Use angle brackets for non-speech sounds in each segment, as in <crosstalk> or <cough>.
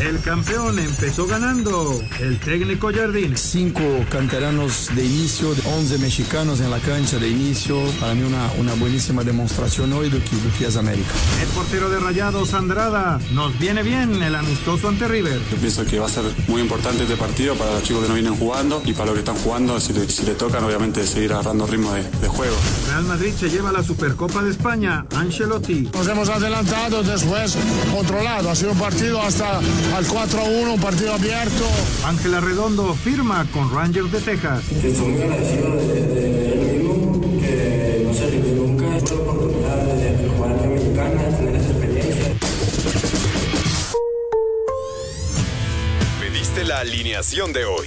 El campeón empezó ganando. El técnico Jardín. Cinco canteranos de inicio, 11 mexicanos en la cancha de inicio. Para mí una, una buenísima demostración hoy de que, de que es América. El portero de Rayados, Andrada. Nos viene bien el amistoso ante River. Yo pienso que va a ser muy importante este partido para los chicos que no vienen jugando y para los que están jugando, si le, si le tocan, obviamente, seguir agarrando ritmo de, de juego. Real Madrid se lleva la Supercopa de España. Ancelotti. Nos hemos adelantado, después controlado. Ha sido un partido hasta al 4-1, un partido abierto. Ángela Redondo firma con Rangers de Texas. Estoy muy agradecido de, de, de él mismo, que no se rindió nunca. La oportunidad de, de jugar en la mexicana, de tener esta experiencia. Pediste la alineación de hoy.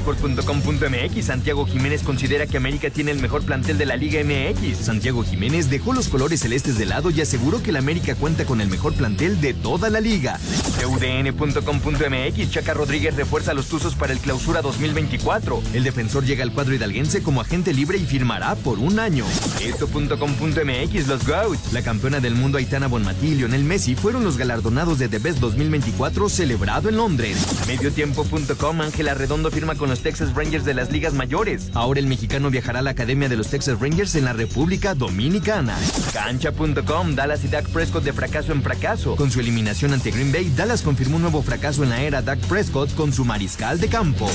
Record.com.mx Santiago Jiménez considera que América tiene el mejor plantel de la Liga MX. Santiago Jiménez dejó los colores celestes de lado y aseguró que el América cuenta con el mejor plantel de toda la liga. UDN.com.mx Chaca Rodríguez refuerza los Tuzos para el Clausura 2024. El defensor llega al cuadro hidalguense como agente libre y firmará por un año. Esto.com.mx Los Goats. La campeona del mundo Aitana Bonmatí y Lionel Messi fueron los galardonados de The Best 2024 celebrado en Londres. Mediotiempo.com Ángela Redondo firma con los Texas Rangers de las ligas mayores. Ahora el mexicano viajará a la academia de los Texas Rangers en la República Dominicana. Cancha.com Dallas y Dak Prescott de fracaso en fracaso. Con su eliminación ante Green Bay, Dallas confirmó un nuevo fracaso en la era Dak Prescott con su mariscal de campo.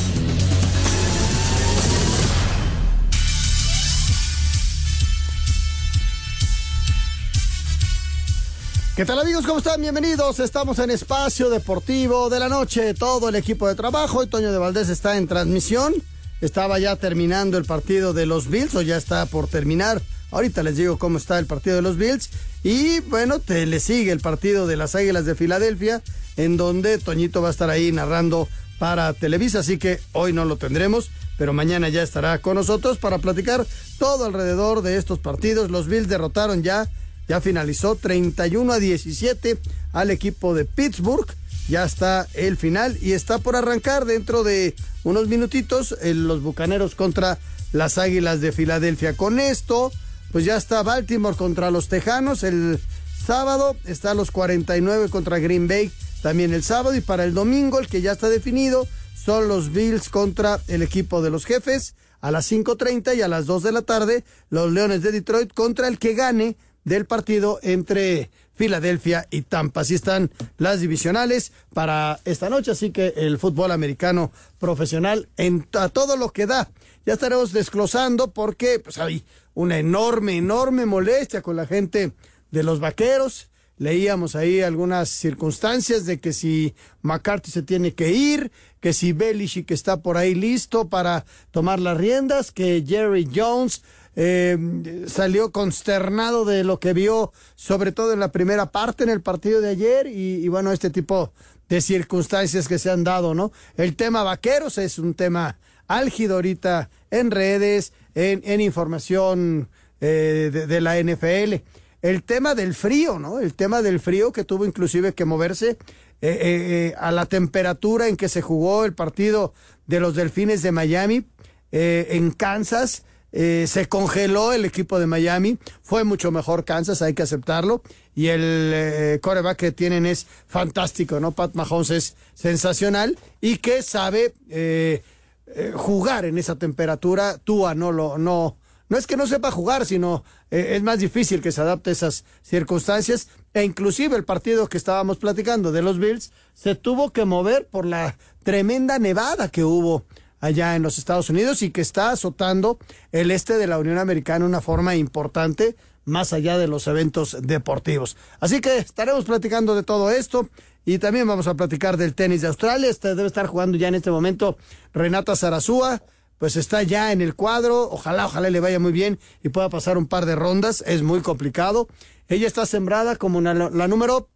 ¿Qué tal amigos? ¿Cómo están? Bienvenidos. Estamos en Espacio Deportivo de la Noche. Todo el equipo de trabajo. Y Toño de Valdés está en transmisión. Estaba ya terminando el partido de los Bills o ya está por terminar. Ahorita les digo cómo está el partido de los Bills. Y bueno, te le sigue el partido de las Águilas de Filadelfia, en donde Toñito va a estar ahí narrando para Televisa. Así que hoy no lo tendremos, pero mañana ya estará con nosotros para platicar todo alrededor de estos partidos. Los Bills derrotaron ya ya finalizó 31 a 17 al equipo de Pittsburgh. Ya está el final y está por arrancar dentro de unos minutitos los Bucaneros contra las Águilas de Filadelfia. Con esto, pues ya está Baltimore contra los Tejanos el sábado, está los 49 contra Green Bay también el sábado y para el domingo, el que ya está definido, son los Bills contra el equipo de los jefes a las 5.30 y a las 2 de la tarde los Leones de Detroit contra el que gane del partido entre Filadelfia y Tampa. Así están las divisionales para esta noche, así que el fútbol americano profesional en a todo lo que da. Ya estaremos desglosando porque pues, hay una enorme, enorme molestia con la gente de los vaqueros. Leíamos ahí algunas circunstancias de que si McCarthy se tiene que ir, que si Belichick está por ahí listo para tomar las riendas, que Jerry Jones eh, salió consternado de lo que vio, sobre todo en la primera parte en el partido de ayer, y, bueno, este tipo de circunstancias que se han dado, ¿no? El tema vaqueros es un tema álgido ahorita en redes, en, información eh, de, la NFL. El tema del frío, ¿no? El tema del frío que tuvo inclusive que moverse eh, a la temperatura en que se jugó el partido de los Delfines de Miami en Kansas. Eh, se congeló el equipo de Miami, fue mucho mejor Kansas, hay que aceptarlo, y el eh, coreback que tienen es fantástico, ¿no? Pat Mahomes es sensacional y que sabe eh, eh, jugar en esa temperatura. Tua no lo, no, no es que no sepa jugar, sino eh, es más difícil que se adapte a esas circunstancias. E inclusive el partido que estábamos platicando de los Bills se tuvo que mover por la tremenda nevada que hubo allá en los Estados Unidos y que está azotando el este de la Unión Americana de una forma importante, más allá de los eventos deportivos. Así que estaremos platicando de todo esto y también vamos a platicar del tenis de Australia. Este debe estar jugando ya en este momento Renata Zarazúa. Pues está ya en el cuadro. Ojalá, ojalá le vaya muy bien y pueda pasar un par de rondas. Es muy complicado. Ella está sembrada como la, número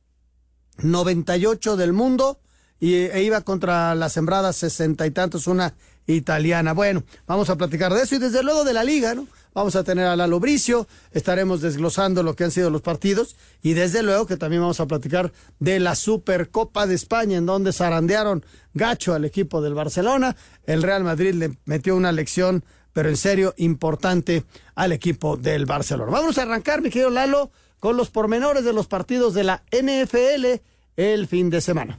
98 del mundo y e iba contra la sembrada sesenta y tantos, una italiana. Bueno, vamos a platicar de eso y desde luego de la liga, ¿no? Vamos a tener a Lalo Bricio, estaremos desglosando lo que han sido los partidos y desde luego que también vamos a platicar de la Supercopa de España en donde zarandearon gacho al equipo del Barcelona. El Real Madrid le metió una lección, pero en serio importante al equipo del Barcelona. Vamos a arrancar, mi querido Lalo, con los pormenores de los partidos de la NFL el fin de semana.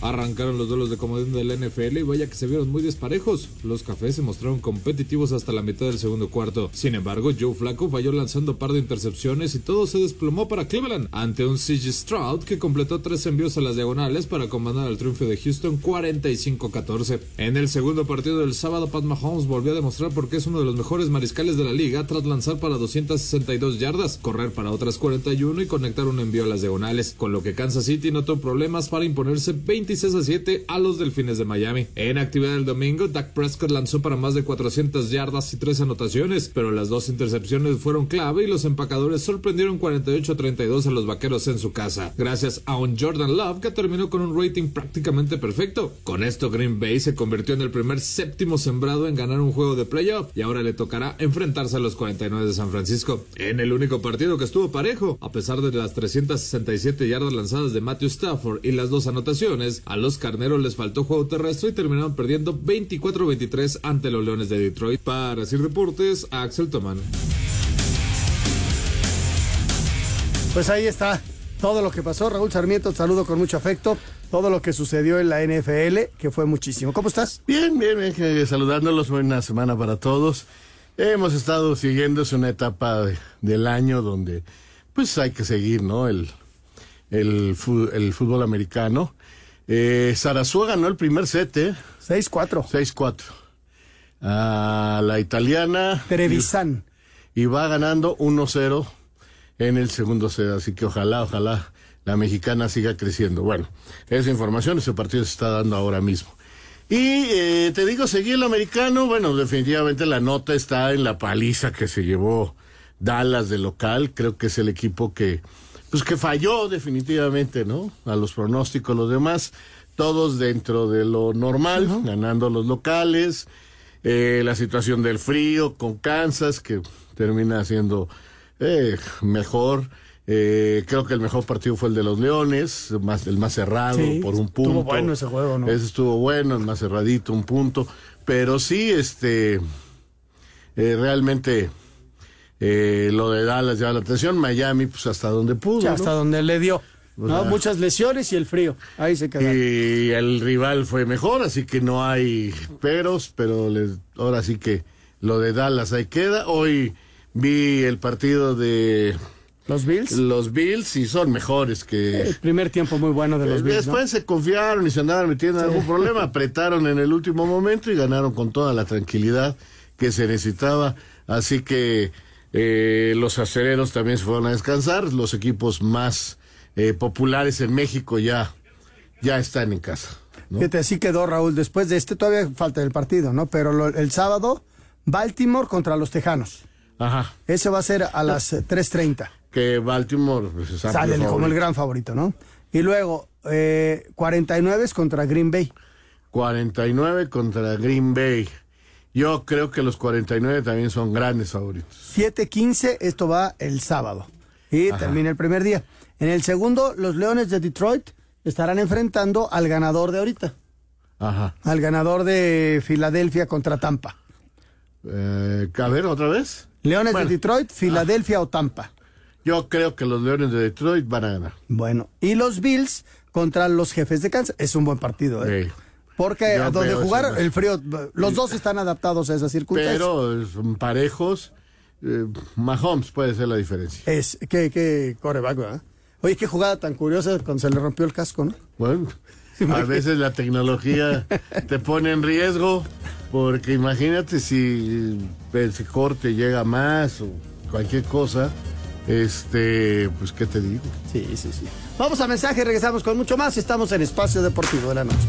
Arrancaron los duelos de comodín del NFL y vaya que se vieron muy desparejos. Los cafés se mostraron competitivos hasta la mitad del segundo cuarto. Sin embargo, Joe Flacco falló lanzando par de intercepciones y todo se desplomó para Cleveland ante un CG Stroud que completó tres envíos a las diagonales para comandar el triunfo de Houston 45-14. En el segundo partido del sábado, Pat Mahomes volvió a demostrar por qué es uno de los mejores mariscales de la liga tras lanzar para 262 yardas, correr para otras 41 y conectar un envío a las diagonales, con lo que Kansas City no tuvo problemas para imponerse 20 26 a 7 a los Delfines de Miami. En actividad del domingo, Dak Prescott lanzó para más de 400 yardas y 3 anotaciones, pero las dos intercepciones fueron clave y los empacadores sorprendieron 48 a 32 a los vaqueros en su casa, gracias a un Jordan Love que terminó con un rating prácticamente perfecto. Con esto, Green Bay se convirtió en el primer séptimo sembrado en ganar un juego de playoff y ahora le tocará enfrentarse a los 49 de San Francisco. En el único partido que estuvo parejo, a pesar de las 367 yardas lanzadas de Matthew Stafford y las dos anotaciones, a los carneros les faltó juego terrestre y terminaron perdiendo 24-23 ante los Leones de Detroit. Para Sir Deportes, Axel Toman. Pues ahí está todo lo que pasó. Raúl Sarmiento, saludo con mucho afecto. Todo lo que sucedió en la NFL, que fue muchísimo. ¿Cómo estás? Bien, bien, bien. Saludándolos. Buena semana para todos. Hemos estado siguiendo, es una etapa del año donde pues hay que seguir, ¿no? El, el, el fútbol americano. Eh, ganó el primer set, ¿eh? 6-4. 6-4. A la italiana. Trevisan. Y, va ganando 1-0 en el segundo set. Así que ojalá, ojalá la mexicana siga creciendo. Bueno, esa información, ese partido se está dando ahora mismo. Y eh, te digo, seguí el americano. Bueno, definitivamente la nota está en la paliza que se llevó Dallas de local. Creo que es el equipo que pues que falló definitivamente, ¿no? A los pronósticos, los demás, todos dentro de lo normal, ganando los locales, eh, la situación del frío con Kansas, que termina siendo eh, mejor. Eh, creo que el mejor partido fue el de los Leones, más, el más cerrado, por un punto. Estuvo bueno ese juego, ¿no? Ese estuvo bueno, el más cerradito, un punto. Pero sí, este, realmente eh, lo de Dallas llama la atención, Miami, pues hasta donde pudo. hasta donde le dio. Muchas lesiones y el frío. Ahí se quedó. Y el rival fue mejor, así que no hay peros, pero ahora sí que lo de Dallas ahí queda. Hoy vi el partido de los Bills. Los Bills y son mejores que. El primer tiempo muy bueno de los Bills. Después se confiaron y se andaban metiendo en algún problema, apretaron en el último momento y ganaron con toda la tranquilidad que se necesitaba. Así que eh, los acereros también se fueron a descansar. Los equipos más eh, populares en México ya, ya están en casa. Fíjate, así quedó Raúl. Después de este todavía falta el partido, ¿no? Pero el sábado, Baltimore contra los Tejanos. Ajá. Ese va a ser a las 3.30. Que Baltimore pues, sale como el gran favorito, ¿no? Y luego, eh, 49 contra Green Bay. 49 contra Green Bay. Yo creo que los 49 también son grandes favoritos. 7-15, esto va el sábado. Y termina el primer día. En el segundo, los Leones de Detroit estarán enfrentando al ganador de ahorita. Ajá. Al ganador de Filadelfia contra Tampa. Eh, a ver, otra vez. Leones de Detroit, Filadelfia o Tampa. Yo creo que los Leones de Detroit van a ganar. Bueno, y los Bills contra los jefes de Kansas. Es un buen partido, ¿eh? Porque Yo donde jugar, eso. el frío, los dos están adaptados a esas circunstancias. Pero son parejos. eh, Mahomes puede ser la diferencia. Es, que, que coreback, ¿verdad? Oye, qué jugada tan curiosa cuando se le rompió el casco, ¿no? Bueno, a veces la tecnología te pone en riesgo, porque imagínate si ese corte llega más o cualquier cosa, este, pues qué te digo. Sí, sí, sí. Vamos a mensaje, regresamos con mucho más. Estamos en Espacio Deportivo de la Noche.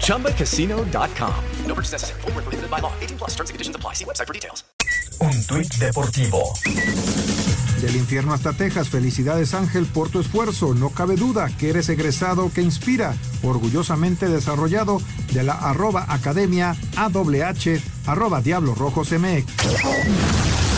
ChumbaCasino.com. No purchase necessary. Void where prohibited by law. 18 plus terms and conditions apply. See website for details. Un tuit deportivo. Del infierno hasta Texas, felicidades Ángel por tu esfuerzo. No cabe duda que eres egresado que inspira, orgullosamente desarrollado de la arroba academia AWH arroba Diablos Rojos MX.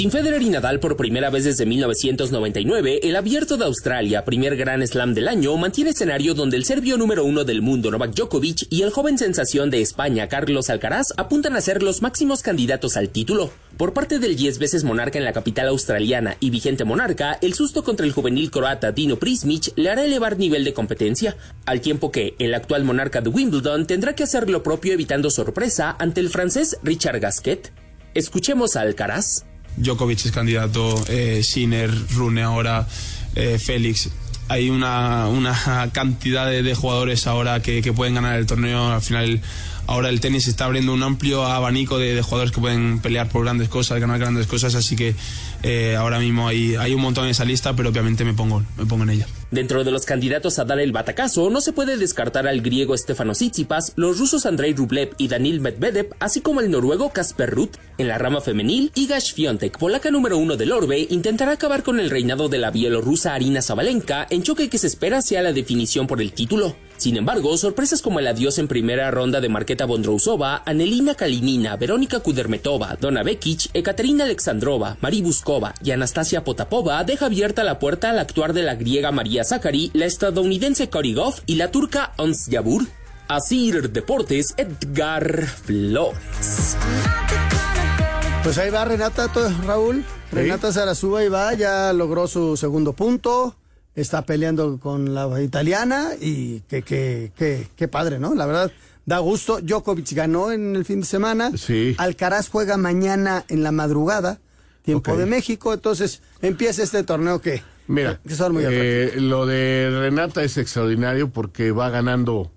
Sin Federer y Nadal por primera vez desde 1999, el Abierto de Australia, primer Gran Slam del año, mantiene escenario donde el serbio número uno del mundo, Novak Djokovic, y el joven sensación de España, Carlos Alcaraz, apuntan a ser los máximos candidatos al título. Por parte del 10 veces monarca en la capital australiana y vigente monarca, el susto contra el juvenil croata Dino Prismic le hará elevar nivel de competencia, al tiempo que el actual monarca de Wimbledon tendrá que hacer lo propio evitando sorpresa ante el francés Richard Gasquet. Escuchemos a Alcaraz. Djokovic es candidato, eh, Sinner, Rune ahora, eh, Félix. Hay una, una cantidad de, de jugadores ahora que, que, pueden ganar el torneo. Al final, ahora el tenis está abriendo un amplio abanico de, jugadores que pueden pelear por grandes cosas, ganar grandes cosas. Así que eh, ahora mismo hay, hay un montón en esa lista, pero obviamente me pongo, me pongo en ella. Dentro de los candidatos a dar el batacazo, no se puede descartar al griego Stefano Tsitsipas, los rusos Andrei Rublev y Danil Medvedev, así como el noruego Kasper Ruth. En la rama femenil, Iga Świątek, polaca número uno del Orbe, intentará acabar con el reinado de la bielorrusa Arina Zabalenka en choque que se espera sea la definición por el título. Sin embargo, sorpresas como el adiós en primera ronda de Marketa Bondrousova, Anelina Kalinina, Verónica Kudermetova, Donna Vekic, Ekaterina Alexandrova, Mari Buskova y Anastasia Potapova deja abierta la puerta al actuar de la griega María Zachary, la estadounidense Cory Goff y la turca Ons Jabur. Asir Deportes, Edgar Flores. Pues ahí va Renata, Raúl. Renata Zarazúa ahí va, ya logró su segundo punto. Está peleando con la italiana y qué que, que, qué padre, ¿no? La verdad, da gusto. Djokovic ganó en el fin de semana. Sí. Alcaraz juega mañana en la madrugada, tiempo de México. Entonces empieza este torneo que, Mira, que son muy eh, lo de Renata es extraordinario porque va ganando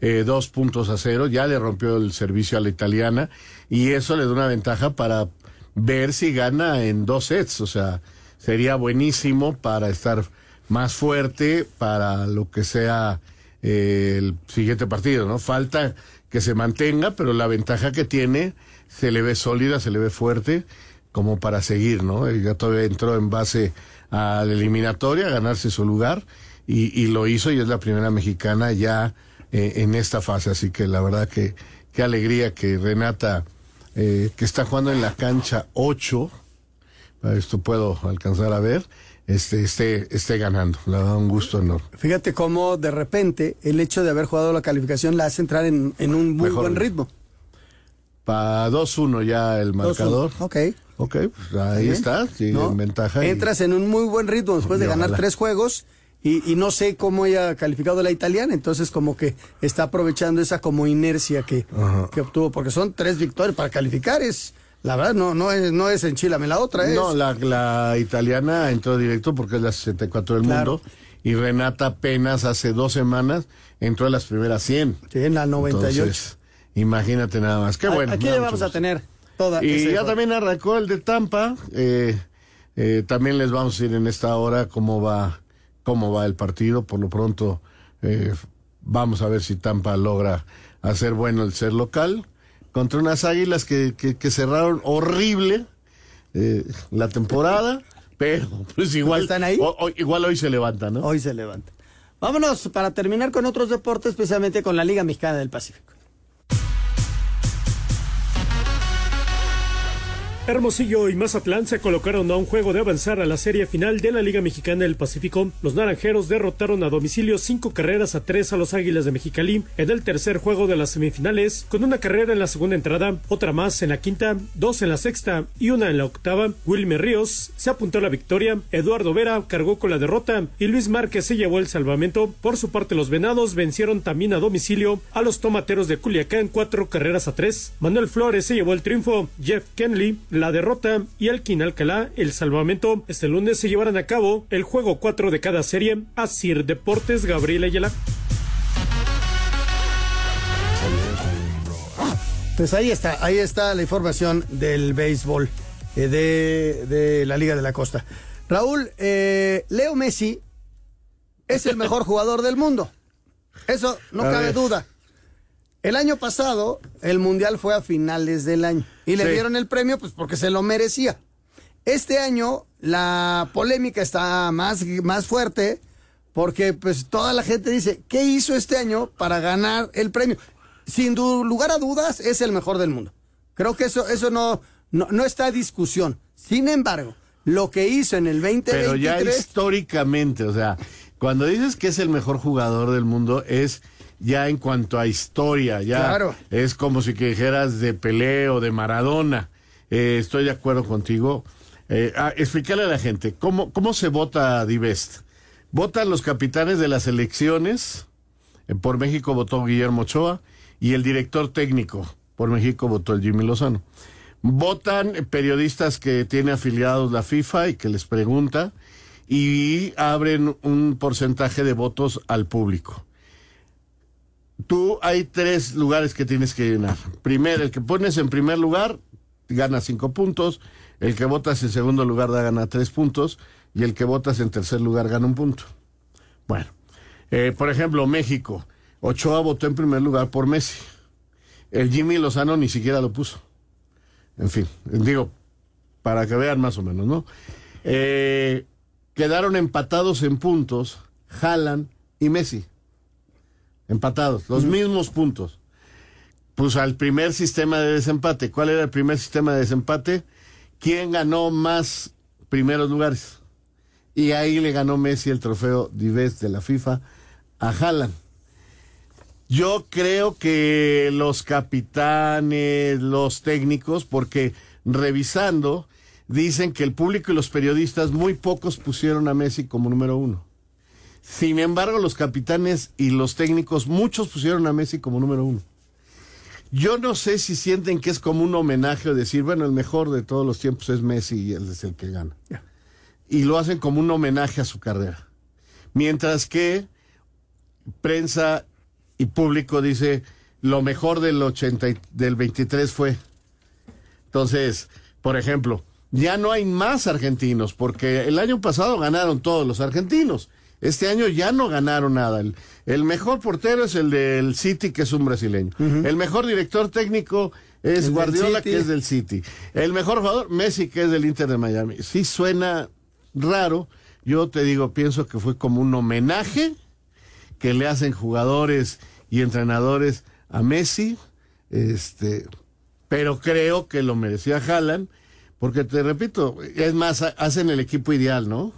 eh, dos puntos a cero, ya le rompió el servicio a la italiana y eso le da una ventaja para ver si gana en dos sets, o sea, sería buenísimo para estar más fuerte para lo que sea eh, el siguiente partido, ¿no? Falta que se mantenga, pero la ventaja que tiene se le ve sólida, se le ve fuerte como para seguir, ¿no? Ella todavía entró en base a la eliminatoria, a ganarse su lugar y, y lo hizo y es la primera mexicana ya eh, en esta fase, así que la verdad que qué alegría que Renata, eh, que está jugando en la cancha 8, para esto puedo alcanzar a ver, este, esté, esté ganando, le da un gusto enorme. Fíjate cómo de repente el hecho de haber jugado la calificación la hace entrar en, en un muy Mejor buen ritmo. Para 2-1 ya el 2-1. marcador. Ok. Ok, pues ahí está, sigue ¿No? en ventaja. y- Entras en un muy buen ritmo después de ganar tres juegos y, y no sé cómo haya calificado la italiana, entonces como que está aprovechando esa como inercia que, que obtuvo, porque son tres victorias para calificar, es la verdad no no es no es enchilame la otra, es No, la, la italiana entró directo porque es la 64 del Claro. mundo. Y Renata apenas hace dos semanas entró en las primeras 100. Sí, en la 98. Entonces, imagínate nada más. Qué A- bueno. Aquí le vamos a tener toda Y ya juego. también arrancó el de Tampa. eh, eh, también les vamos a ir en esta hora cómo va, cómo va el partido. Por lo pronto, eh, vamos a ver si Tampa logra hacer bueno el ser local contra unas águilas que, que, que cerraron horrible eh, la temporada, Pero, pues igual. ¿Están ahí? o- o- igual hoy se levanta, ¿no? Hoy se levanta. Vámonos para terminar con otros deportes, especialmente con la Liga Mexicana del Pacífico. Hermosillo y Mazatlán se colocaron a un juego de avanzar a la serie final de la Liga Mexicana del Pacífico. Los naranjeros derrotaron a domicilio cinco carreras a tres a los Águilas de Mexicali en el tercer juego de las semifinales, con una carrera en la segunda entrada, otra más en la quinta, dos en la sexta y una en la octava. Wilmer Ríos se apuntó a la victoria, Eduardo Vera cargó con la derrota y Luis Márquez se llevó el salvamento. Por su parte, los venados vencieron también a domicilio a los tomateros de Culiacán cuatro carreras a tres. Manuel Flores se llevó el triunfo, Jeff Kenley la derrota y Alquín Alcalá el salvamento. Este lunes se llevarán a cabo el juego 4 de cada serie. Asir Deportes, Gabriel Ayala. Pues ahí está, ahí está la información del béisbol eh, de, de la Liga de la Costa. Raúl, eh, Leo Messi es el mejor jugador del mundo. Eso no A cabe ver. duda. El año pasado, el Mundial fue a finales del año y le Sí. dieron el premio pues porque se lo merecía. Este año la polémica está más, más fuerte porque pues toda la gente dice, ¿qué hizo este año para ganar el premio? Sin lugar a dudas, es el mejor del mundo. Creo que eso, eso no, no, no está a discusión. Sin embargo, lo que hizo en el 2023... Pero ya históricamente, o sea, cuando dices que es el mejor jugador del mundo, es ya en cuanto a historia, ya Claro. es como si que dijeras de Pelé o de Maradona. Eh, estoy de acuerdo contigo. Eh, ah, explícale a la gente, ¿cómo, cómo se vota Divest? Votan los capitanes de las elecciones, eh, por México votó Guillermo Ochoa, y el director técnico, por México votó el Jimmy Lozano. Votan periodistas que tiene afiliados la FIFA y que les pregunta, y abren un porcentaje de votos al público. Tú hay tres lugares que tienes que llenar. Primero, el que pones en primer lugar gana cinco puntos, el que votas en segundo lugar da gana tres puntos y el que votas en tercer lugar gana un punto. Bueno, eh, por ejemplo, México. Ochoa votó en primer lugar por Messi. El Jimmy Lozano ni siquiera lo puso. En fin, digo, para que vean más o menos, ¿no? Eh, quedaron empatados en puntos Haaland y Messi. Empatados, los mismos puntos. Pues al primer sistema de desempate. ¿Cuál era el primer sistema de desempate? ¿Quién ganó más primeros lugares? Y ahí le ganó Messi el trofeo Divest de la FIFA a Haaland. Yo creo que los capitanes, los técnicos, porque revisando, dicen que el público y los periodistas muy pocos pusieron a Messi como número uno. Sin embargo, los capitanes y los técnicos, muchos pusieron a Messi como número uno. Yo no sé si sienten que es como un homenaje o decir, bueno, el mejor de todos los tiempos es Messi y él es el que gana. Y lo hacen como un homenaje a su carrera. Mientras que prensa y público dice, lo mejor del 80 y- del 23 fue. Entonces, por ejemplo, ya no hay más argentinos, porque el año pasado ganaron todos los argentinos. Este año ya no ganaron nada. El, el mejor portero es el del City, que es un brasileño. El mejor director técnico es Guardiola, que es del City. El mejor jugador, Messi, que es del Inter de Miami. Sí suena raro. Yo te digo, pienso que fue como un homenaje que le hacen jugadores y entrenadores a Messi. Este, pero creo que lo merecía Haaland, porque te repito, es más, ha- hacen el equipo ideal, ¿no?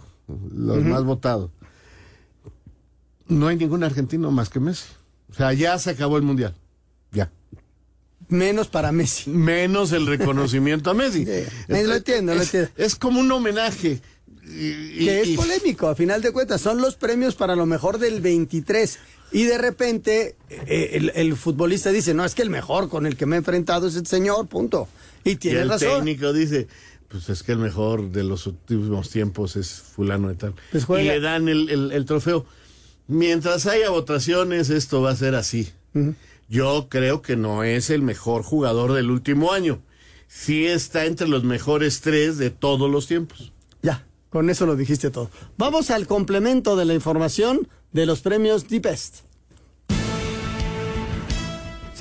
Los más votados. No hay ningún argentino más que Messi. O sea, ya se acabó el mundial. Ya. Menos para Messi. Menos el reconocimiento a Messi. <laughs> Eh, lo entiendo, lo Es- entiendo. Es como un homenaje. Y- que es y- polémico, a final de cuentas, son los premios para lo mejor del 23. Y de repente eh, el, el futbolista dice, no, es que el mejor con el que me he enfrentado es el señor, punto. Y Y tiene el razón. técnico dice, pues es que el mejor de los últimos tiempos es fulano de tal. Pues y le dan el, el- el trofeo. Mientras haya votaciones, esto va a ser así. Yo creo que no es el mejor jugador del último año. Sí está entre los mejores tres de todos los tiempos. Ya, con eso lo dijiste todo. Vamos al complemento de la información de los premios The Best.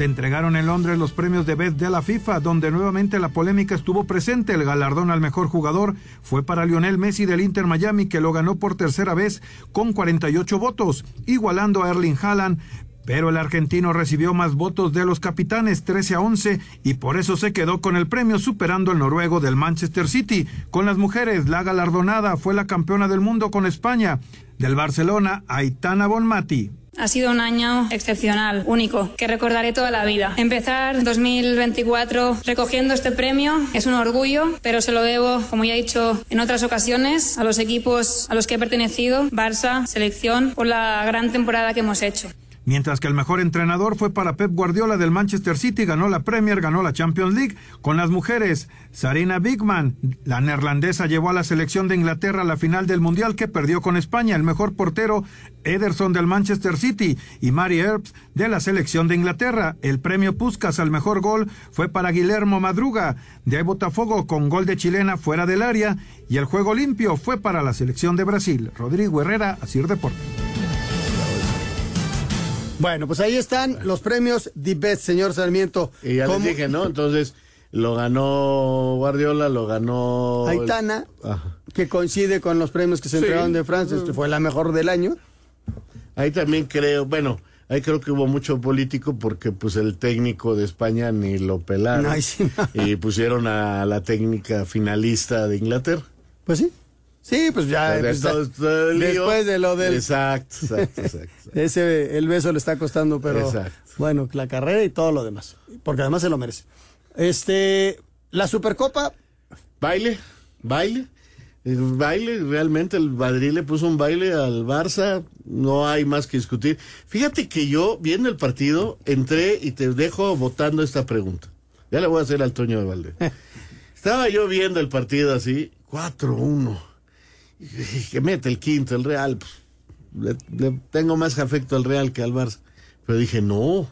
Se entregaron en Londres los premios de Best de la FIFA, donde nuevamente la polémica estuvo presente. El galardón al mejor jugador fue para Lionel Messi del Inter Miami, que lo ganó por tercera vez con 48 votos, igualando a Erling Haaland, pero el argentino recibió más votos de los capitanes, 13 a 11, y por eso se quedó con el premio, superando al noruego del Manchester City. Con las mujeres, la galardonada fue la campeona del mundo con España, del Barcelona, Aitana Bonmati. Ha sido un año excepcional, único, que recordaré toda la vida. Empezar 2024 recogiendo este premio es un orgullo, pero se lo debo, como ya he dicho en otras ocasiones, a los equipos a los que he pertenecido, Barça, selección, por la gran temporada que hemos hecho. Mientras que el mejor entrenador fue para Pep Guardiola del Manchester City, ganó la Premier, ganó la Champions League. Con las mujeres, Sarina Bigman, la neerlandesa, llevó a la selección de Inglaterra a la final del Mundial que perdió con España. El mejor portero, Ederson del Manchester City y Mary Earps de la selección de Inglaterra. El premio Puskas al mejor gol fue para Guillermo Madruga de Botafogo con gol de chilena fuera del área. Y el juego limpio fue para la selección de Brasil. Rodrigo Herrera, Asir Deportes. Bueno, pues ahí están los premios The Best, señor Sarmiento. Y ya les ¿Cómo- dije, ¿no? Entonces, lo ganó Guardiola, lo ganó... el- Aitana, Ajá. que coincide con los premios que se Sí. entregaron de Francia, este fue la mejor del año. Ahí también creo, bueno, ahí creo que hubo mucho político porque pues el técnico de España ni lo pelaron. Ay, sí, no. Y pusieron a la técnica finalista de Inglaterra. Pues sí. Sí, pues ya. Pues, todo- <laughs> todo el lío. después de lo del. Exacto, <laughs> exacto, exacto. Ese, el beso le está costando, pero. Exacto. Bueno, la carrera y todo lo demás. Porque además se lo merece. Este. La Supercopa. Baile, baile. El baile, realmente el Madrid le puso un baile al Barça, no hay más que discutir. Fíjate que yo, viendo el partido, entré y te dejo votando esta pregunta. Ya le voy a hacer al Toño de Valdés. <laughs> Estaba yo viendo el partido así, 4-1. <laughs> Que mete el quinto, el Real. pues, le tengo más afecto al Real que al Barça. Pero dije, no.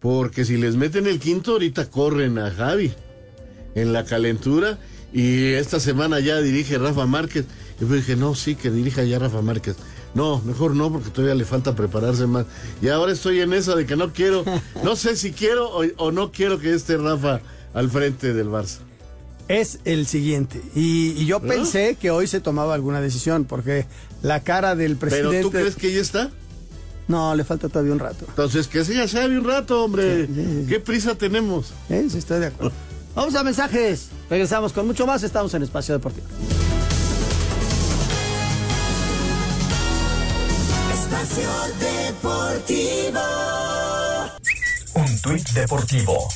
Porque si les meten el quinto, ahorita corren a Javi en la calentura. Y esta semana ya dirige Rafa Márquez. Y yo dije, no, sí, que dirija ya Rafa Márquez. No, mejor no, porque todavía le falta prepararse más. Y ahora estoy en esa de que no quiero, no sé si quiero o, o no quiero que esté Rafa al frente del Barça. Es el siguiente. Y, y yo ¿No? pensé que hoy se tomaba alguna decisión, porque la cara del ¿Pero presidente. tú crees que ya está? No, le falta todavía un rato. Entonces, que se ya sabe un rato, hombre. ¿Qué prisa tenemos? Eh, sí, estoy de acuerdo. Vamos a mensajes. Regresamos con mucho más. Estamos en Espacio Deportivo. Espacio Deportivo. Tuit deportivo.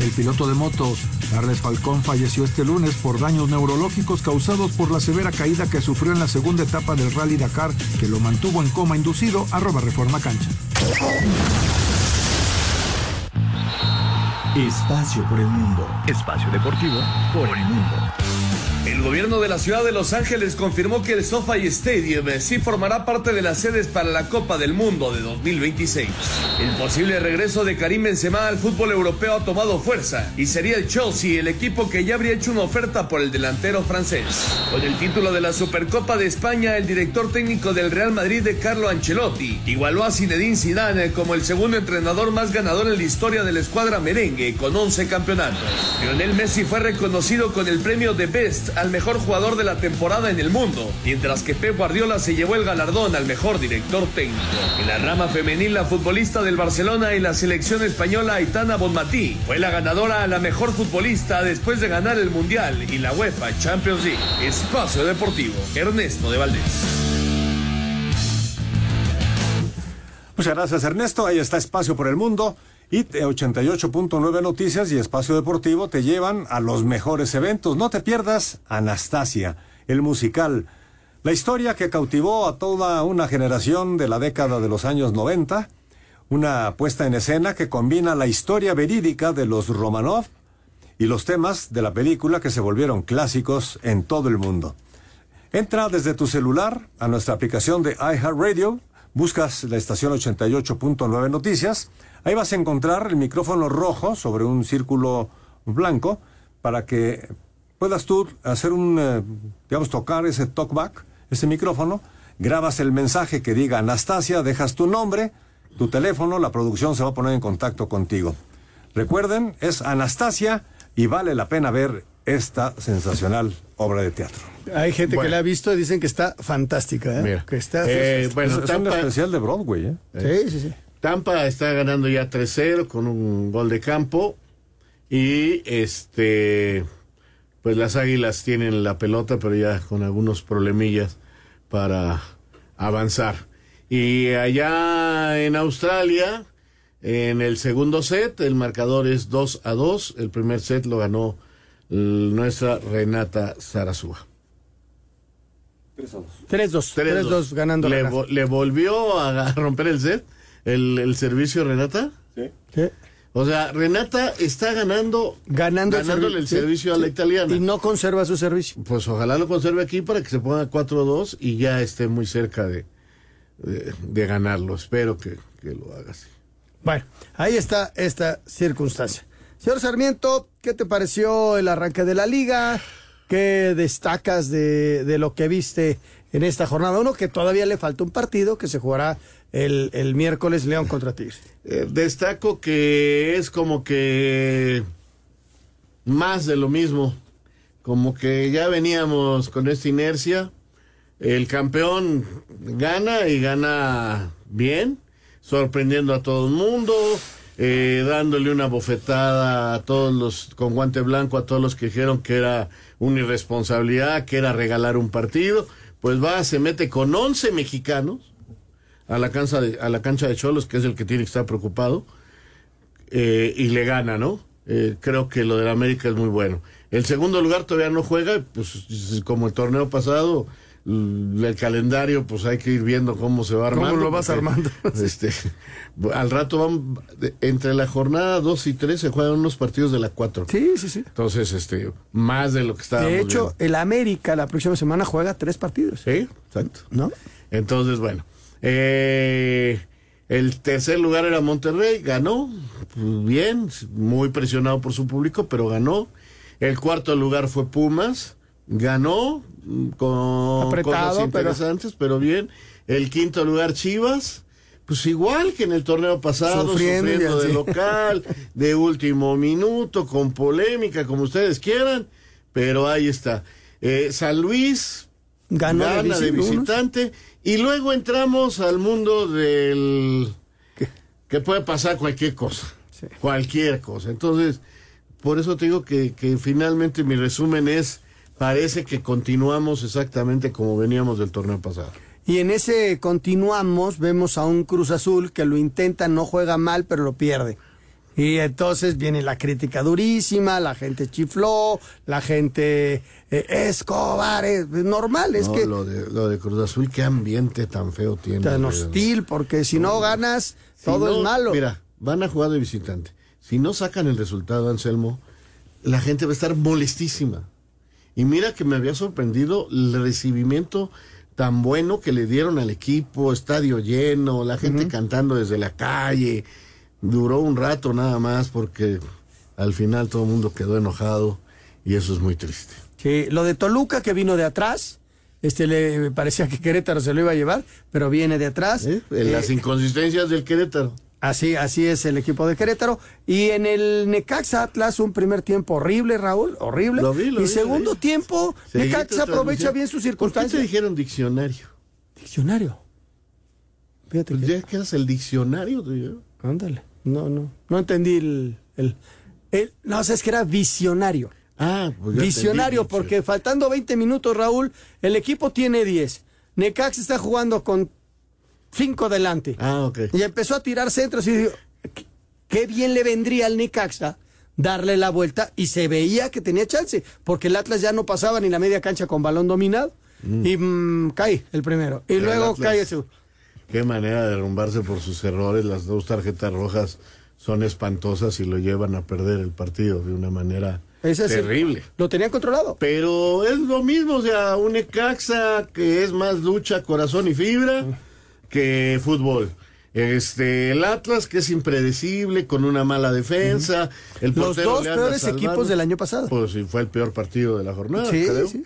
El piloto de motos, Carles Falcón, falleció este lunes por daños neurológicos causados por la severa caída que sufrió en la segunda etapa del Rally Dakar, que lo mantuvo en coma inducido, arroba Reforma Cancha. Espacio por el mundo. Espacio deportivo por el mundo. El gobierno de la ciudad de Los Ángeles confirmó que el SoFi Stadium sí formará parte de las sedes para la Copa del Mundo de 2026. El posible regreso de Karim Benzema al fútbol europeo ha tomado fuerza y sería el Chelsea el equipo que ya habría hecho una oferta por el delantero francés. Con el título de la Supercopa de España, el director técnico del Real Madrid de Carlo Ancelotti igualó a Zinedine Zidane como el segundo entrenador más ganador en la historia de la escuadra merengue con 11 campeonatos. Lionel Messi fue reconocido con el premio de Best al mejor jugador de la temporada en el mundo, mientras que Pep Guardiola se llevó el galardón al mejor director técnico. En la rama femenil, la futbolista del Barcelona y la selección española Aitana Bonmatí fue la ganadora a la mejor futbolista después de ganar el Mundial y la UEFA Champions League. Espacio Deportivo, Ernesto de Valdés. Muchas gracias Ernesto, ahí está Espacio por el Mundo y eh, 88.9 Noticias y Espacio Deportivo te llevan a los mejores eventos. No te pierdas Anastasia, el musical. La historia que cautivó a toda una generación de la década de los años 90, una puesta en escena que combina la historia verídica de los Romanov y los temas de la película que se volvieron clásicos en todo el mundo. Entra desde tu celular a nuestra aplicación de iHeartRadio, buscas la estación 88.9 Noticias, ahí vas a encontrar el micrófono rojo sobre un círculo blanco para que puedas tú hacer un, eh, digamos, tocar ese talkback, ese micrófono, grabas el mensaje que diga Anastasia, dejas tu nombre tu teléfono, la producción se va a poner en contacto contigo. Recuerden, es Anastasia y vale la pena ver esta sensacional obra de teatro. Hay gente Bueno. que la ha visto y dicen que está fantástica, ¿eh? Mira. Que está Eh, bueno, es un especial de Broadway, ¿eh? Sí, sí, sí. Tampa está ganando ya 3-0 con un gol de campo. Y este. Pues las águilas tienen la pelota, pero ya con algunos problemillas para avanzar. Y allá en Australia, en el segundo set, el marcador es 2 a 2. El primer set lo ganó nuestra Renata Zarazúa. 3-2. 3-2. 3-2 ganando Le, vo- le volvió a <laughs> romper el set, el, el servicio Renata. Sí. Sí. O sea, Renata está ganando, Ganando el ganándole el, servi- sí, servicio a la sí. italiana. Y no conserva su servicio. Pues ojalá lo conserve aquí para que se ponga 4-2 y ya esté muy cerca de, de, de ganarlo. Espero que, que lo haga así. Bueno, ahí está esta circunstancia. Señor Sarmiento, ¿qué te pareció el arranque de la liga? ¿Qué destacas de, lo que viste en esta jornada? Uno, que todavía le falta un partido que se jugará el, el miércoles León contra Tigres. Eh, destaco que es como que más de lo mismo. Como que ya veníamos con esta inercia. El campeón gana y gana bien, sorprendiendo a todo el mundo, eh, dándole una bofetada a todos los, con guante blanco, a todos los que dijeron que era una irresponsabilidad, que era regalar un partido. Pues va, se mete con 11 mexicanos a la cancha de, a la cancha de Cholos, que es el que tiene que estar preocupado, eh, y le gana, ¿no? Eh, creo que lo del América es muy bueno. El segundo lugar todavía no juega, pues como el torneo pasado, el calendario, pues hay que ir viendo cómo se va ¿Cómo armando. lo vas armando? <laughs> Este, al rato van, entre la jornada 2 y 3 se juegan unos partidos de la 4. Sí, sí, sí. Entonces, este, más de lo que estábamos De hecho, viendo. el América la próxima semana juega tres partidos. Sí, exacto. ¿No? Entonces, bueno. eh, el tercer lugar era Monterrey, ganó, pues, bien, muy presionado por su público, pero ganó. El cuarto lugar fue Pumas, ganó, mm, con Apretado, cosas pero- interesantes, pero... bien. El quinto lugar Chivas, pues igual que en el torneo pasado, Sufriendo de local, de último minuto, con polémica, como ustedes quieran, pero ahí está. Eh, San Luis, Ganó de gana de visita, visitante y luego entramos al mundo del que puede pasar cualquier cosa cualquier cosa. Entonces por eso te digo que, que finalmente mi resumen es parece que continuamos exactamente como veníamos del torneo pasado Y en ese continuamos, vemos a un Cruz Azul que lo intenta, no juega mal, pero lo pierde. Y entonces viene la crítica durísima, la gente chifló, la gente eh, Escobar, es normal, es No, que lo de, lo de Cruz Azul qué ambiente tan feo tiene tan hostil, porque si no ganas, Si todo no, es malo. Mira, van a jugar de visitante. Si no sacan el resultado, Anselmo, la gente va a estar molestísima. Y mira que me había sorprendido el recibimiento tan bueno que le dieron al equipo, estadio lleno, la gente cantando desde la calle. Duró un rato nada más porque al final todo el mundo quedó enojado y eso es muy triste. Sí, lo de Toluca que vino de atrás, este le parecía que Querétaro se lo iba a llevar, pero viene de atrás. En las Eh, inconsistencias del Querétaro. Así, así es el equipo de Querétaro. Y en el Necaxa Atlas, un primer tiempo horrible, Raúl, horrible. Lo vi, lo y vi, segundo vi. tiempo, Seguí Necaxa aprovecha bien sus ¿Por qué te circunstancias. dijeron diccionario? Diccionario. Fíjate Pues que- ya que eras el diccionario. Ándale. No, no. No entendí el. el, el- no, o sea, es que era visionario. Ah, pues Visionario, entendí, porque faltando 20 minutos, Raúl, el equipo tiene 10. Necaxa está jugando con 5 delante. Ah, ok. Y empezó a tirar centros y dijo, "¿Qué- bien le vendría al Necaxa darle la vuelta y se veía que tenía chance, porque el Atlas ya no pasaba ni la media cancha con balón dominado y mm, cae el primero. Y luego cae el segundo. Qué manera de derrumbarse por sus errores. Las dos tarjetas rojas son espantosas y lo llevan a perder el partido de una manera es terrible. Lo tenían controlado. Pero es lo mismo, o sea, un Necaxa que es más lucha, corazón y fibra que fútbol. Este, el Atlas que es impredecible, con una mala defensa. El Los dos peores salvando. equipos del año pasado. Pues sí, fue el peor partido de la jornada, Sí, creo. sí.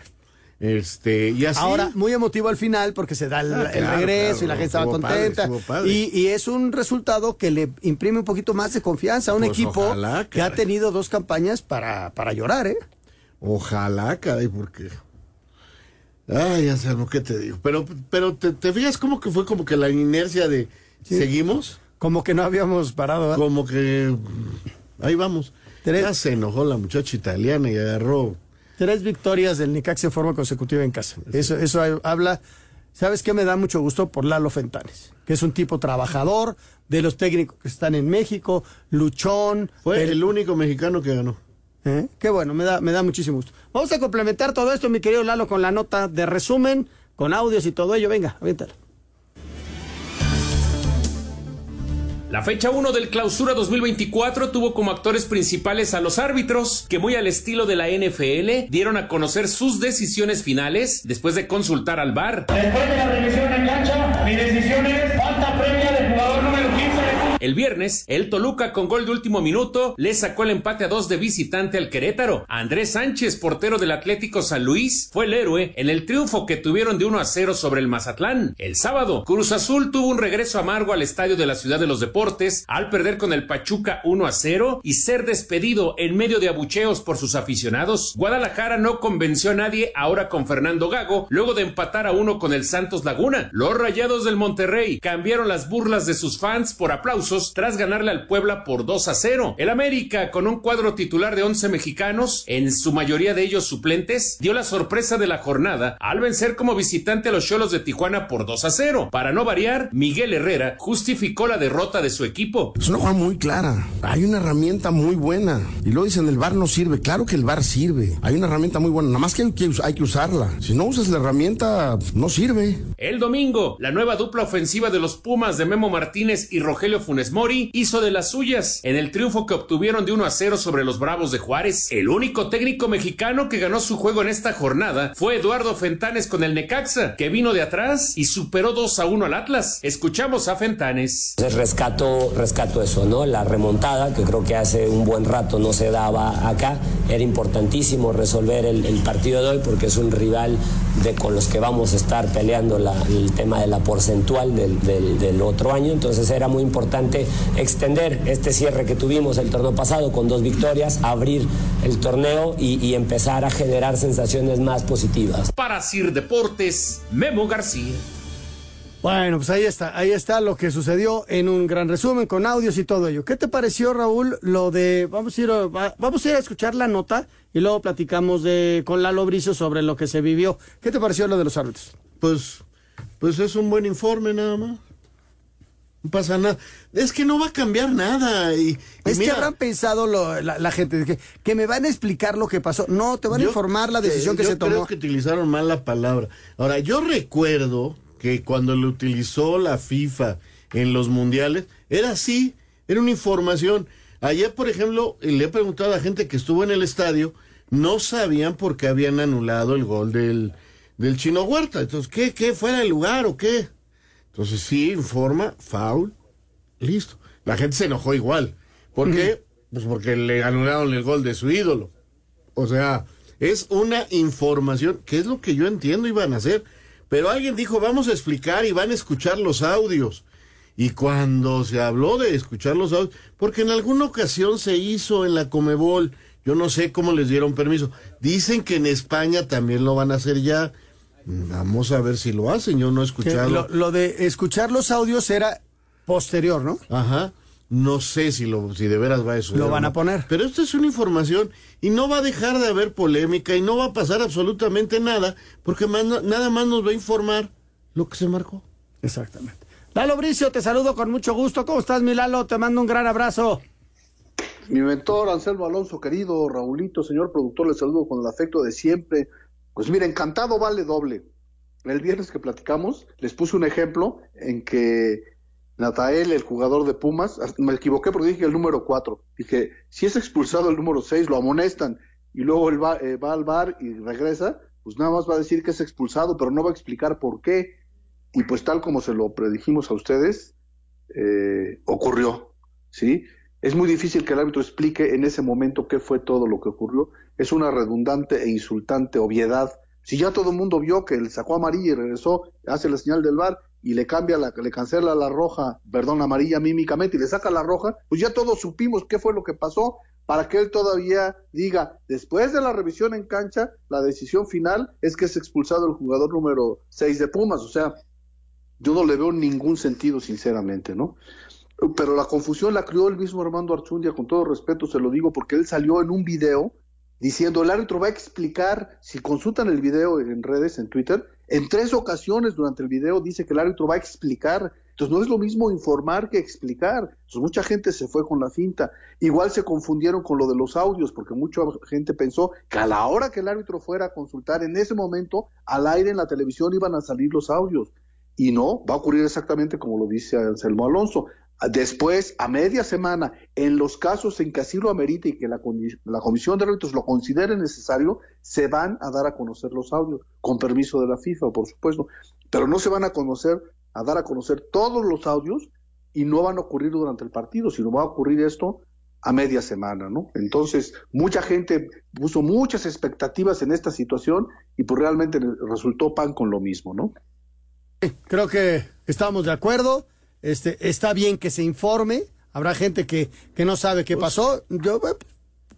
Este, y así. Ahora, muy emotivo al final porque se da el, Ah, el claro, regreso claro, y la gente estaba padre, contenta. padre. y, y es un resultado que le imprime un poquito más de confianza a un Pues equipo ojalá, que ha tenido dos campañas para, para llorar, ¿eh? Ojalá, caray, porque. Ay, ya lo que te digo. Pero, pero te, te fijas como que fue como que la inercia de seguimos. Como que no habíamos parado. Como que ahí vamos. Ya se enojó la muchacha italiana y agarró. Tres victorias del Necaxa en forma consecutiva en casa. Eso, eso habla. ¿Sabes qué me da mucho gusto? Por Lalo Fentanes, que es un tipo trabajador, de los técnicos que están en México, luchón. Fue el único mexicano que ganó. ¿Eh? Qué bueno, me da, me da muchísimo gusto. Vamos a complementar todo esto, mi querido Lalo, con la nota de resumen, con audios y todo ello. Venga, aviéntala. La fecha 1 del Clausura 2024 tuvo como actores principales a los árbitros, que muy al estilo de la NFL dieron a conocer sus decisiones finales después de consultar al VAR. Después de la revisión en cancha, mi decisión es falta previa del jugador número 15 de El viernes, el Toluca con gol de último minuto le sacó el empate a dos de visitante al Querétaro. Andrés Sánchez, portero del Atlético San Luis, fue el héroe en el triunfo que tuvieron de 1 a 0 sobre el Mazatlán. El sábado, Cruz Azul tuvo un regreso amargo al estadio de la Ciudad de los Deportes al perder con el Pachuca 1 a 0 y ser despedido en medio de abucheos por sus aficionados. Guadalajara no convenció a nadie ahora con Fernando Gago luego de empatar a uno con el Santos Laguna. Los Rayados del Monterrey cambiaron las burlas de sus fans por aplausos tras ganarle al Puebla por 2 a 0. El América, con un cuadro titular de 11 mexicanos, en su mayoría de ellos suplentes, dio la sorpresa de la jornada al vencer como visitante a los Cholos de Tijuana por 2 a 0. Para no variar, Miguel Herrera justificó la derrota de su equipo. Es una jugada muy clara. Hay una herramienta muy buena. Y luego dicen, el bar no sirve. Claro que el bar sirve. Hay una herramienta muy buena. Nada más que hay que, hay que usarla. Si no usas la herramienta, no sirve. El domingo, la nueva dupla ofensiva de los Pumas de Memo Martínez y Rogelio Funes Mori hizo de las suyas en el triunfo que obtuvieron de 1 a 0 sobre los Bravos de Juárez. El único técnico mexicano que ganó su juego en esta jornada fue Eduardo Fentanes con el Necaxa, que vino de atrás y superó 2 a 1 al Atlas. Escuchamos a Fentanes. Rescato, rescato eso, ¿no? La remontada, que creo que hace un buen rato no se daba acá. Era importantísimo resolver el, partido de hoy porque es un rival con los que vamos a estar peleando el tema de la porcentual del otro año. Entonces era muy importante extender este cierre que tuvimos el torneo pasado con dos victorias, abrir el torneo y, y empezar a generar sensaciones más positivas. Para Sir Deportes, Memo García. Bueno, pues ahí está, ahí está lo que sucedió en un gran resumen con audios y todo ello. ¿Qué te pareció, Raúl, lo de vamos a ir a, va- vamos a ir a escuchar la nota y luego platicamos de con Lalo Bricio sobre lo que se vivió? ¿Qué te pareció lo de los árbitros? Pues, pues es un buen informe nada más. No pasa nada. Es que no va a cambiar nada. Y, y Es que habrán pensado lo- la, la gente que, que me van a explicar lo que pasó. No, te van a informar la decisión que se tomó. Creo que utilizaron mal la palabra. Ahora, yo recuerdo que cuando le utilizó la FIFA en los mundiales, era así, era una información. Ayer, por ejemplo, le he preguntado a gente que estuvo en el estadio, no sabían por qué habían anulado el gol del, del Chino Huerta. Entonces, ¿qué? ¿Qué? ¿Fuera de lugar o qué? Entonces, sí, informa, foul, listo. La gente se enojó igual. ¿Por qué? Pues porque le anularon el gol de su ídolo. O sea, es una información, que es lo que yo entiendo iban a hacer. Pero alguien dijo, vamos a explicar y van a escuchar los audios. Y cuando se habló de escuchar los audios, porque en alguna ocasión se hizo en la Comebol, yo no sé cómo les dieron permiso. Dicen que en España también lo van a hacer ya. Vamos a ver si lo hacen, yo no he escuchado. lo, lo de escuchar los audios era posterior, ¿no? Ajá. No sé si lo, si de veras va a eso. Lo van a poner. Pero esto es una información y no va a dejar de haber polémica y no va a pasar absolutamente nada, porque más nada más nos va a informar lo que se marcó. Exactamente. Lalo Bricio, te saludo con mucho gusto. ¿Cómo estás, mi Lalo? Te mando un gran abrazo. Mi mentor, Anselmo Alonso, querido Raulito, señor productor, le saludo con el afecto de siempre. Pues mira, encantado vale doble. El viernes que platicamos, les puse un ejemplo en que Natael, el jugador de Pumas, me equivoqué porque dije el número 4. Dije, si es expulsado el número 6, lo amonestan y luego él va, eh, va al bar y regresa, pues nada más va a decir que es expulsado, pero no va a explicar por qué. Y pues tal como se lo predijimos a ustedes, eh, ocurrió, ¿sí? Es muy difícil que el árbitro explique en ese momento qué fue todo lo que ocurrió. Es una redundante e insultante obviedad Si ya todo el mundo vio que le sacó amarilla y regresó, hace la señal del bar y le cambia la, le cancela la roja, perdón, amarilla mímicamente y le saca la roja, pues ya todos supimos qué fue lo que pasó para que él todavía diga, después de la revisión en cancha, la decisión final es que es expulsado el jugador número 6 de Pumas, o sea, yo no le veo ningún sentido, sinceramente, ¿no? Pero la confusión la crió el mismo Armando Archundia, con todo respeto se lo digo, porque él salió en un video diciendo el árbitro va a explicar, si consultan el video en redes, en Twitter, en tres ocasiones durante el video dice que el árbitro va a explicar. Entonces no es lo mismo informar que explicar. Entonces mucha gente se fue con la cinta. Igual se confundieron con lo de los audios, porque mucha gente pensó que a la hora que el árbitro fuera a consultar, en ese momento, al aire en la televisión iban a salir los audios. Y no, va a ocurrir exactamente como lo dice Anselmo Alonso. Después, a media semana, en los casos en que así lo amerite y que la, Comisión de Árbitros lo considere necesario, se van a dar a conocer los audios, con permiso de la FIFA, por supuesto. Pero no se van a conocer, a dar a conocer todos los audios y no van a ocurrir durante el partido, sino va a ocurrir esto a media semana, ¿no? Entonces, mucha gente puso muchas expectativas en esta situación y pues realmente resultó pan con lo mismo, ¿no? Creo que estamos de acuerdo este, está bien que se informe. Habrá gente que, que no sabe qué Pues pasó. Yo, eh,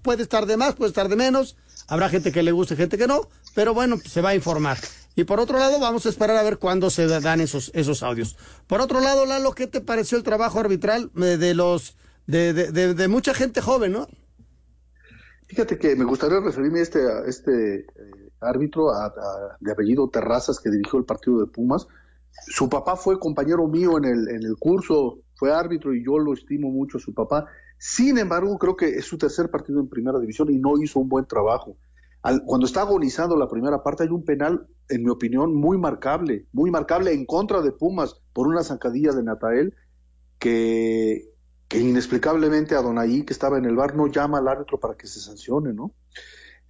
puede estar de más, puede estar de menos. Habrá gente que le guste, gente que no. Pero bueno, pues, se va a informar. Y por otro lado, vamos a esperar a ver cuándo se dan esos, esos audios. Por otro lado, Lalo, ¿qué te pareció el trabajo arbitral eh, de los de, de, de, de mucha gente joven, no? Fíjate que me gustaría referirme a este, a este eh, árbitro a, a- de apellido Terrazas que dirigió el partido de Pumas. Su papá fue compañero mío en el, en el curso, fue árbitro y yo lo estimo mucho a su papá. Sin embargo, creo que es su tercer partido en primera división y no hizo un buen trabajo. Al- cuando está agonizando la primera parte hay un penal, en mi opinión, muy marcable, muy marcable en contra de Pumas por una zancadilla de Natael que, inexplicablemente a Donaí, que estaba en el bar, no llama al árbitro para que se sancione, ¿no?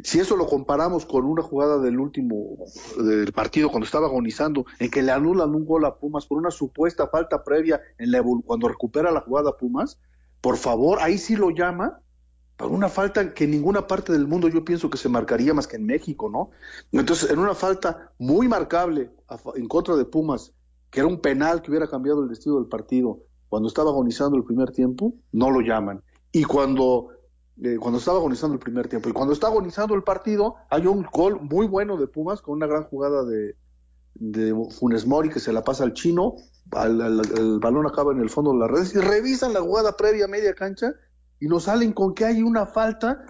Si eso lo comparamos con una jugada del último del partido cuando estaba agonizando, en que le anulan un gol a Pumas por una supuesta falta previa en la cuando recupera la jugada Pumas, por favor, ahí sí lo llama por una falta que en ninguna parte del mundo yo pienso que se marcaría más que en México, ¿no? Entonces, en una falta muy marcable en contra de Pumas, que era un penal que hubiera cambiado el destino del partido, cuando estaba agonizando el primer tiempo, no lo llaman. Y cuando, eh, cuando estaba agonizando el primer tiempo, y cuando está agonizando el partido, hay un gol muy bueno de Pumas con una gran jugada de, de Funes Mori que se la pasa al chino, al- el balón acaba en el fondo de la red, y revisan la jugada previa a media cancha y nos salen con que hay una falta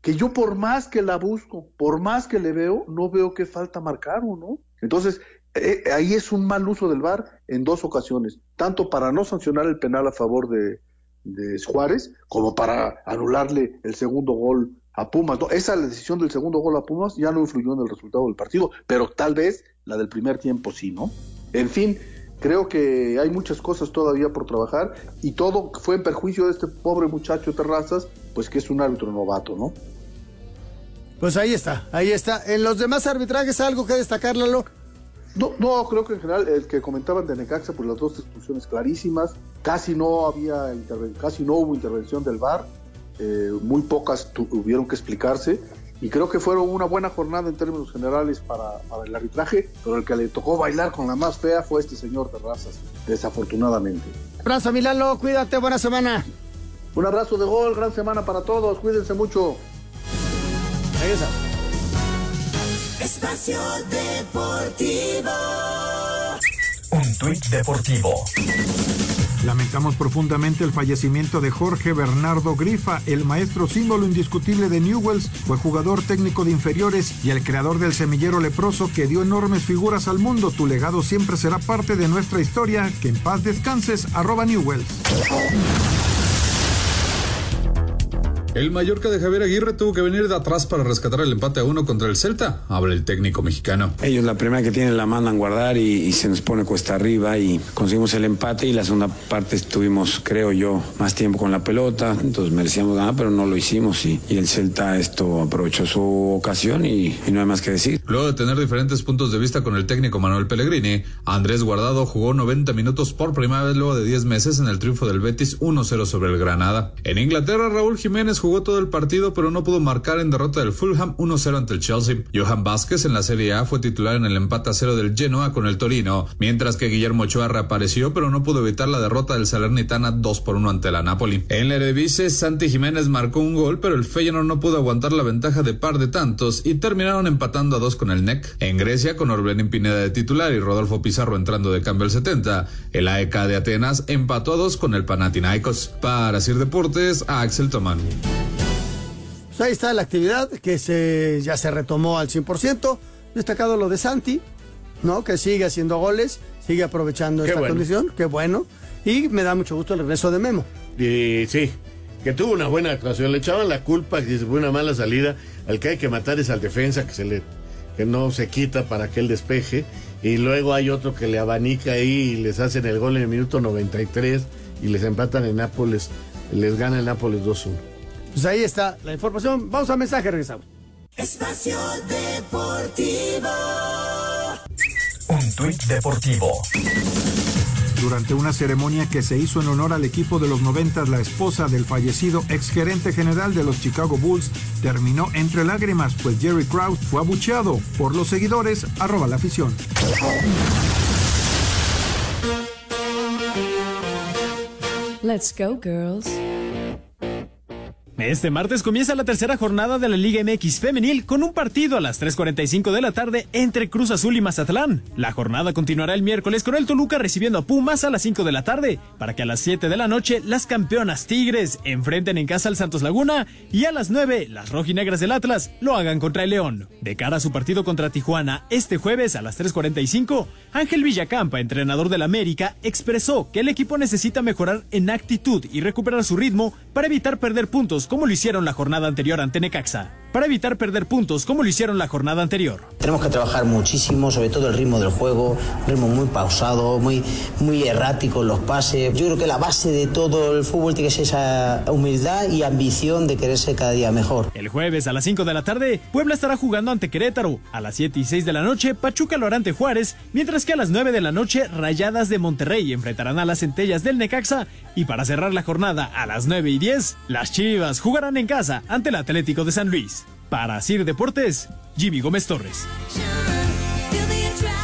que yo por más que la busco, por más que le veo, no veo qué falta marcaron, ¿no? Entonces, eh, ahí es un mal uso del VAR en dos ocasiones, tanto para no sancionar el penal a favor de, de Juárez, como para anularle el segundo gol a Pumas. Esa decisión del segundo gol a Pumas ya no influyó en el resultado del partido, pero tal vez la del primer tiempo sí, ¿no? En fin, creo que hay muchas cosas todavía por trabajar y todo fue en perjuicio de este pobre muchacho Terrazas, pues que es un árbitro novato, ¿no? Pues ahí está, ahí está. En los demás arbitrajes, algo que destacar, Lalo. No, no, creo que en general el que comentaban de Necaxa, pues las dos expulsiones clarísimas, casi no había casi no hubo intervención del VAR, eh, muy pocas tu- tuvieron que explicarse y creo que fueron una buena jornada en términos generales para, para el arbitraje, pero el que le tocó bailar con la más fea fue este señor Terrazas, desafortunadamente. Abrazo, mi Lalo, cuídate, buena semana. Un abrazo de gol, gran semana para todos, cuídense mucho. Regresa. Espacio Deportivo. Un tuit deportivo. Lamentamos profundamente el fallecimiento de Jorge Bernardo Grifa, el maestro símbolo indiscutible de Newells, fue jugador técnico de inferiores y el creador del semillero leproso que dio enormes figuras al mundo. Tu legado siempre será parte de nuestra historia. Que en paz descanses, arroba Newells. El Mallorca de Javier Aguirre tuvo que venir de atrás para rescatar el empate a uno contra el Celta. Habla el técnico mexicano. Ellos la primera que tienen la mandan guardar y, y se nos pone cuesta arriba y conseguimos el empate y la segunda parte estuvimos, creo yo, más tiempo con la pelota, entonces merecíamos ganar, pero no lo hicimos y, y el Celta esto aprovechó su ocasión y, y no hay más que decir. Luego de tener diferentes puntos de vista con el técnico Manuel Pellegrini, Andrés Guardado jugó 90 minutos por primera vez luego de 10 meses en el triunfo del Betis 1-0 sobre el Granada. En Inglaterra, Raúl Jiménez jugó todo el partido pero no pudo marcar en derrota del Fulham 1-0 ante el Chelsea. Johan Vázquez en la Serie A fue titular en el empate a cero del Genoa con el Torino, mientras que Guillermo Ochoa reapareció pero no pudo evitar la derrota del Salernitana 2 por 1 ante la Napoli. En la Eredivisie, Santi Jiménez marcó un gol, pero el Feyenoord no pudo aguantar la ventaja de par de tantos y terminaron empatando a dos con el NEC. En Grecia, con Orbelín Pineda de titular y Rodolfo Pizarro entrando de cambio al 70, el AEK de Atenas empató a dos con el Panathinaikos. Para Sir Deportes, Axel Tomán. Pues ahí está la actividad que se, ya se retomó al 100%. Destacado lo de Santi, ¿no? Que sigue haciendo goles, sigue aprovechando Qué esta bueno. condición, qué bueno. Y me da mucho gusto el regreso de Memo. Y sí, que tuvo una buena actuación. Le echaban la culpa que fue una mala salida. Al que hay que matar es al defensa que se le que no se quita para que él despeje. Y luego hay otro que le abanica ahí y les hacen el gol en el minuto 93 y les empatan en Nápoles. Les gana el Nápoles 2-1. Pues ahí está la información. Vamos a mensaje, regresamos. Espacio Deportivo. Un tuit deportivo. Durante una ceremonia que se hizo en honor al equipo de los 90, la esposa del fallecido exgerente general de los Chicago Bulls terminó entre lágrimas, pues Jerry Krause fue abucheado por los seguidores, arroba la afición. Let's go, girls. Este martes comienza la tercera jornada de la Liga MX Femenil con un partido a las 3.45 de la tarde entre Cruz Azul y Mazatlán. La jornada continuará el miércoles con el Toluca recibiendo a Pumas a las 5 de la tarde para que a las 7 de la noche las campeonas Tigres enfrenten en casa al Santos Laguna y a las 9 las rojinegras del Atlas lo hagan contra el León. De cara a su partido contra Tijuana este jueves a las 3.45, Ángel Villacampa, entrenador del América, expresó que el equipo necesita mejorar en actitud y recuperar su ritmo para evitar perder puntos como lo hicieron la jornada anterior ante Necaxa. Para evitar perder puntos como lo hicieron la jornada anterior. Tenemos que trabajar muchísimo, sobre todo el ritmo del juego, ritmo muy pausado, muy, muy errático en los pases. Yo creo que la base de todo el fútbol tiene que ser esa humildad y ambición de querer ser cada día mejor. El jueves a las 5 de la tarde, Puebla estará jugando ante Querétaro. A las 7 y 6 de la noche, Pachuca lo hará ante Juárez, mientras que a las 9 de la noche, Rayadas de Monterrey enfrentarán a las centellas del Necaxa. Y para cerrar la jornada a las 9 y 10, las Chivas jugarán en casa ante el Atlético de San Luis. Para Sir Deportes, Jimmy Gómez Torres.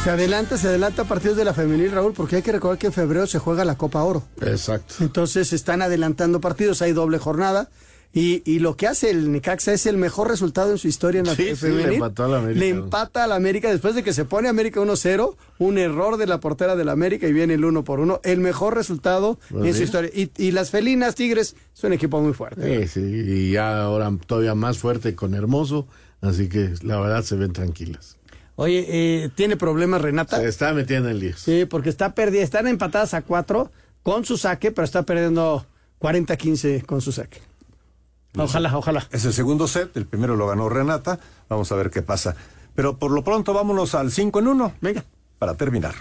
Se adelanta, se adelanta partidos de la femenil, Raúl, porque hay que recordar que en febrero se juega la Copa Oro. Exacto. Entonces están adelantando partidos, hay doble jornada. Y, y lo que hace el Necaxa es el mejor resultado en su historia en la Sí, sí, le empató a la América. Le empata a la América después de que se pone América 1-0, un error de la portera de la América y viene el 1 por 1. El mejor resultado Pues en sí. su historia. Y, y las felinas Tigres es un equipo muy fuerte. Sí, sí, y ya ahora todavía más fuerte con Hermoso, así que la verdad se ven tranquilas. Oye, eh, ¿tiene problemas Renata? Se está metiendo en líos. Sí, porque está perdida, están empatadas a 4 con su saque, pero está perdiendo 40-15 con su saque. Ojalá, ojalá. Es el segundo set, el primero lo ganó Renata. Vamos a ver qué pasa. Pero por lo pronto vámonos al 5 en 1. Venga. Para terminar.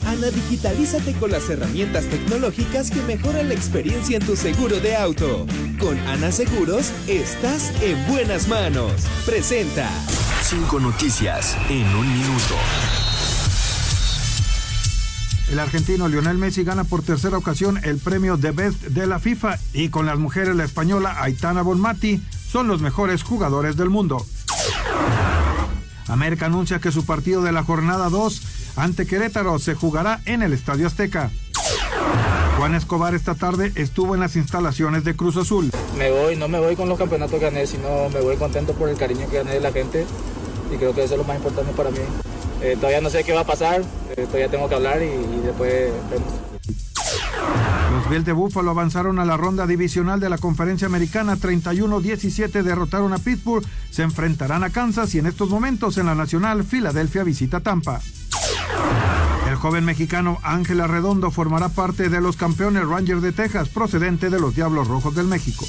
Ana, digitalízate con las herramientas tecnológicas que mejoran la experiencia en tu seguro de auto. Con Ana Seguros, estás en buenas manos. Presenta. Cinco noticias en un minuto. El argentino Lionel Messi gana por tercera ocasión el premio The Best de la FIFA y con las mujeres la española Aitana Bonmati son los mejores jugadores del mundo. América anuncia que su partido de la jornada 2 ante Querétaro se jugará en el Estadio Azteca. Juan Escobar esta tarde estuvo en las instalaciones de Cruz Azul. Me voy, no me voy con los campeonatos que gané, sino me voy contento por el cariño que gané de la gente y creo que eso es lo más importante para mí. Eh, todavía no sé qué va a pasar, todavía tengo que hablar y, y después vemos. Los Bills de Buffalo avanzaron a la ronda divisional de la conferencia americana 31-17 derrotaron a Pittsburgh, se enfrentarán a Kansas y en estos momentos en la nacional Filadelfia visita Tampa. El joven mexicano Ángel Arredondo formará parte de los campeones Rangers de Texas procedente de los Diablos Rojos del México.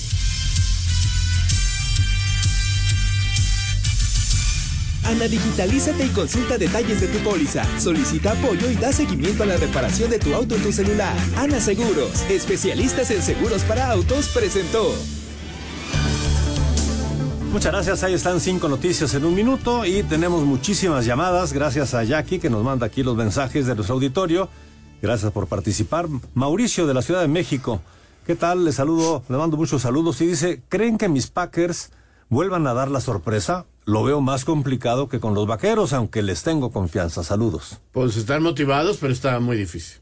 Ana, digitalízate y consulta detalles de tu póliza. Solicita apoyo y da seguimiento a la reparación de tu auto en tu celular. Ana Seguros, especialistas en seguros para autos, presentó. Muchas gracias, ahí están cinco noticias en un minuto y tenemos muchísimas llamadas. Gracias a Jackie que nos manda aquí los mensajes de nuestro auditorio. Gracias por participar. Mauricio de la Ciudad de México ¿Qué tal? Le saludo, le mando muchos saludos y dice, ¿creen que mis Packers vuelvan a dar la sorpresa? Lo veo más complicado que con los Vaqueros, aunque les tengo confianza. Saludos. Pues están motivados, pero está muy difícil.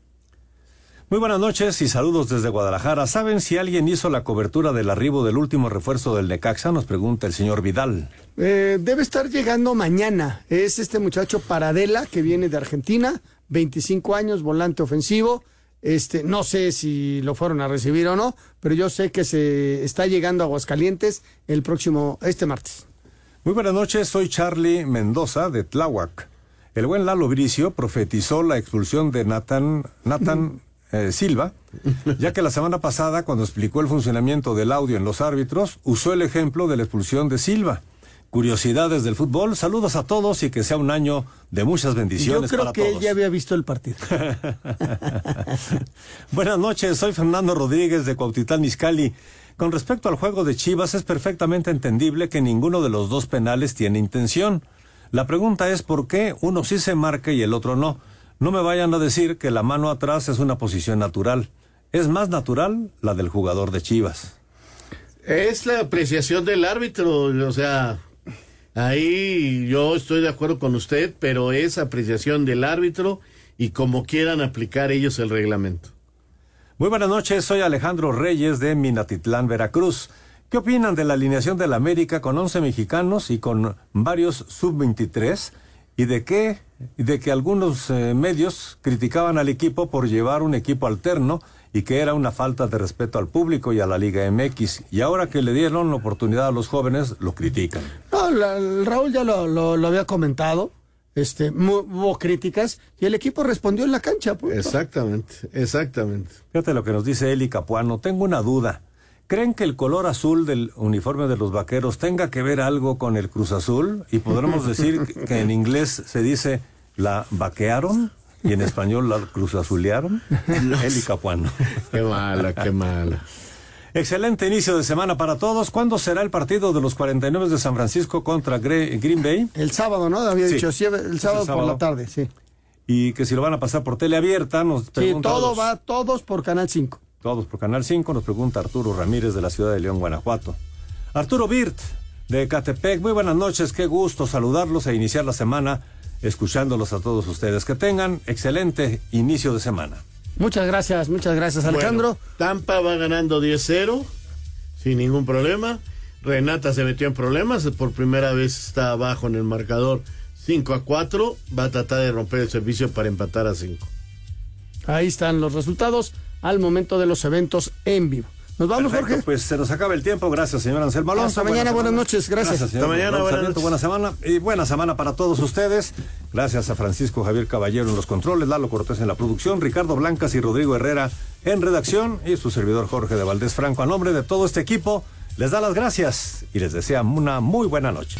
Muy buenas noches y saludos desde Guadalajara. ¿Saben si alguien hizo la cobertura del arribo del último refuerzo del Necaxa? Nos pregunta el señor Vidal. Eh, debe estar llegando mañana. Es este muchacho Paradela que viene de Argentina, 25 años, volante ofensivo. Este, no sé si lo fueron a recibir o no, pero yo sé que se está llegando a Aguascalientes el próximo, este martes. Muy buenas noches, soy Charlie Mendoza de Tláhuac. El buen Lalo Bricio profetizó la expulsión de Nathan, Nathan <laughs> eh, Silva, ya que la semana pasada, cuando explicó el funcionamiento del audio en los árbitros, usó el ejemplo de la expulsión de Silva. Curiosidades del fútbol, saludos a todos y que sea un año de muchas bendiciones Yo creo para que todos. él ya había visto el partido. <laughs> Buenas noches, soy Fernando Rodríguez de Cuautitlán Izcalli. Con respecto al juego de Chivas, es perfectamente entendible que ninguno de los dos penales tiene intención. La pregunta es por qué uno sí se marca y el otro no. No me vayan a decir que la mano atrás es una posición natural. Es más natural la del jugador de Chivas. Es la apreciación del árbitro, o sea, ahí yo estoy de acuerdo con usted, pero es apreciación del árbitro y como quieran aplicar ellos el reglamento. Muy buenas noches, soy Alejandro Reyes de Minatitlán, Veracruz. ¿Qué opinan de la alineación del América con 11 mexicanos y con varios sub-23? ¿Y de qué? De que algunos eh, medios criticaban al equipo por llevar un equipo alterno y que era una falta de respeto al público y a la Liga MX. Y ahora que le dieron la oportunidad a los jóvenes, lo critican. No, la- Raúl ya lo- lo había comentado. Este, mu- hubo críticas y el equipo respondió en la cancha. punto. Exactamente, exactamente. Fíjate lo que nos dice Eli Capuano. Tengo una duda. ¿Creen que el color azul del uniforme de los vaqueros tenga que ver algo con el Cruz Azul? Y podremos decir que- en inglés se dice la vaquearon y en español la Cruz Azulearon. <laughs> Eli Capuano. Qué mala, qué mala. Excelente inicio de semana para todos. ¿Cuándo será el partido de los 49 de San Francisco contra Gre- Green Bay? El sábado, ¿no? Había Sí. dicho, sí, el sábado, por la tarde, sí. Y que si lo van a pasar por tele abierta, nos Sí, pregunta todo los- va, todos por Canal 5. Todos por Canal 5, nos pregunta Arturo Ramírez de la ciudad de León, Guanajuato. Arturo Birt, de Catepec, muy buenas noches, qué gusto saludarlos e iniciar la semana escuchándolos a todos ustedes. Que tengan excelente inicio de semana. Muchas gracias, muchas gracias, Alejandro. Bueno, Tampa va ganando 10-0, sin ningún problema. Renata se metió en problemas, por primera vez está abajo en el marcador 5 a 4. Va a tratar de romper el servicio para empatar a 5. Ahí están los resultados al momento de los eventos en vivo. Nos vamos, Perfecto, Jorge. Pues se nos acaba el tiempo. Gracias, señor Anselmo Alonso. Hasta mañana, buenas noches, gracias. señor Hasta mañana, buenas noches. buena semana. Y buena semana para todos ustedes. Gracias a Francisco Javier Caballero en los controles, Lalo Cortés en la producción, Ricardo Blancas y Rodrigo Herrera en redacción y su servidor Jorge de Valdés Franco. A nombre de todo este equipo, les da las gracias y les desea una muy buena noche.